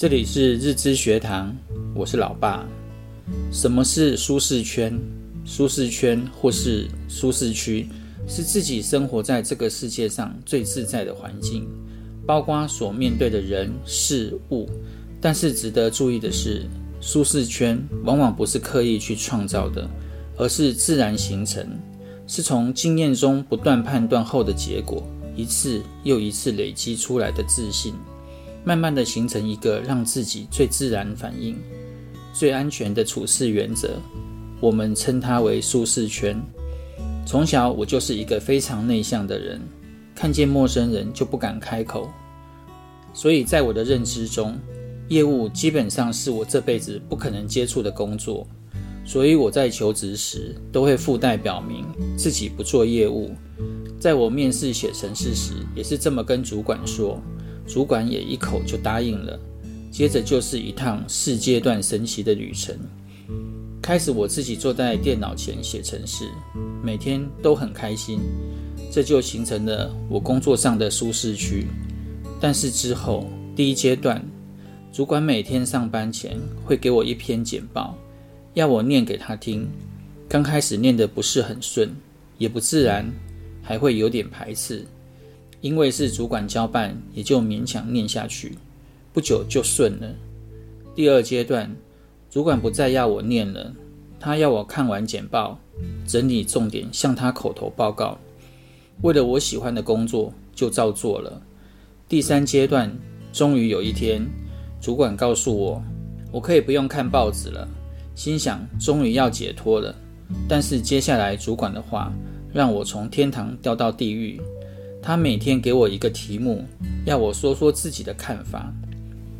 这里是日知学堂，我是老爸。什么是舒适圈？舒适圈或是舒适区，是自己生活在这个世界上最自在的环境，包括所面对的人事物。但是值得注意的是，舒适圈往往不是刻意去创造的，而是自然形成，是从经验中不断判断后的结果，一次又一次累积出来的自信。慢慢的形成一个让自己最自然反应、最安全的处事原则，我们称它为舒适圈。从小我就是一个非常内向的人，看见陌生人就不敢开口，所以在我的认知中，业务基本上是我这辈子不可能接触的工作。所以我在求职时都会附带表明自己不做业务。在我面试写程式时，也是这么跟主管说。主管也一口就答应了，接着就是一趟四阶段神奇的旅程。开始我自己坐在电脑前写程式，每天都很开心，这就形成了我工作上的舒适区。但是之后第一阶段，主管每天上班前会给我一篇简报，要我念给他听。刚开始念得不是很顺，也不自然，还会有点排斥。因为是主管交办，也就勉强念下去，不久就顺了。第二阶段，主管不再要我念了，他要我看完简报，整理重点，向他口头报告。为了我喜欢的工作，就照做了。第三阶段，终于有一天，主管告诉我，我可以不用看报纸了。心想，终于要解脱了。但是接下来主管的话，让我从天堂掉到地狱。他每天给我一个题目，要我说说自己的看法。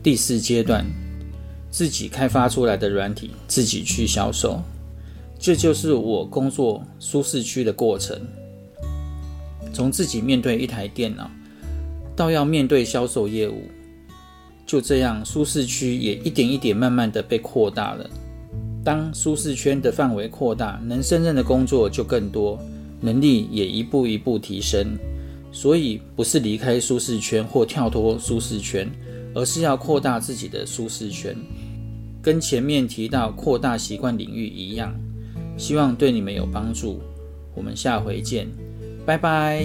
第四阶段，自己开发出来的软体，自己去销售，这就是我工作舒适区的过程。从自己面对一台电脑，到要面对销售业务，就这样舒适区也一点一点慢慢的被扩大了。当舒适圈的范围扩大，能胜任的工作就更多，能力也一步一步提升。所以不是离开舒适圈或跳脱舒适圈，而是要扩大自己的舒适圈，跟前面提到扩大习惯领域一样。希望对你们有帮助。我们下回见，拜拜。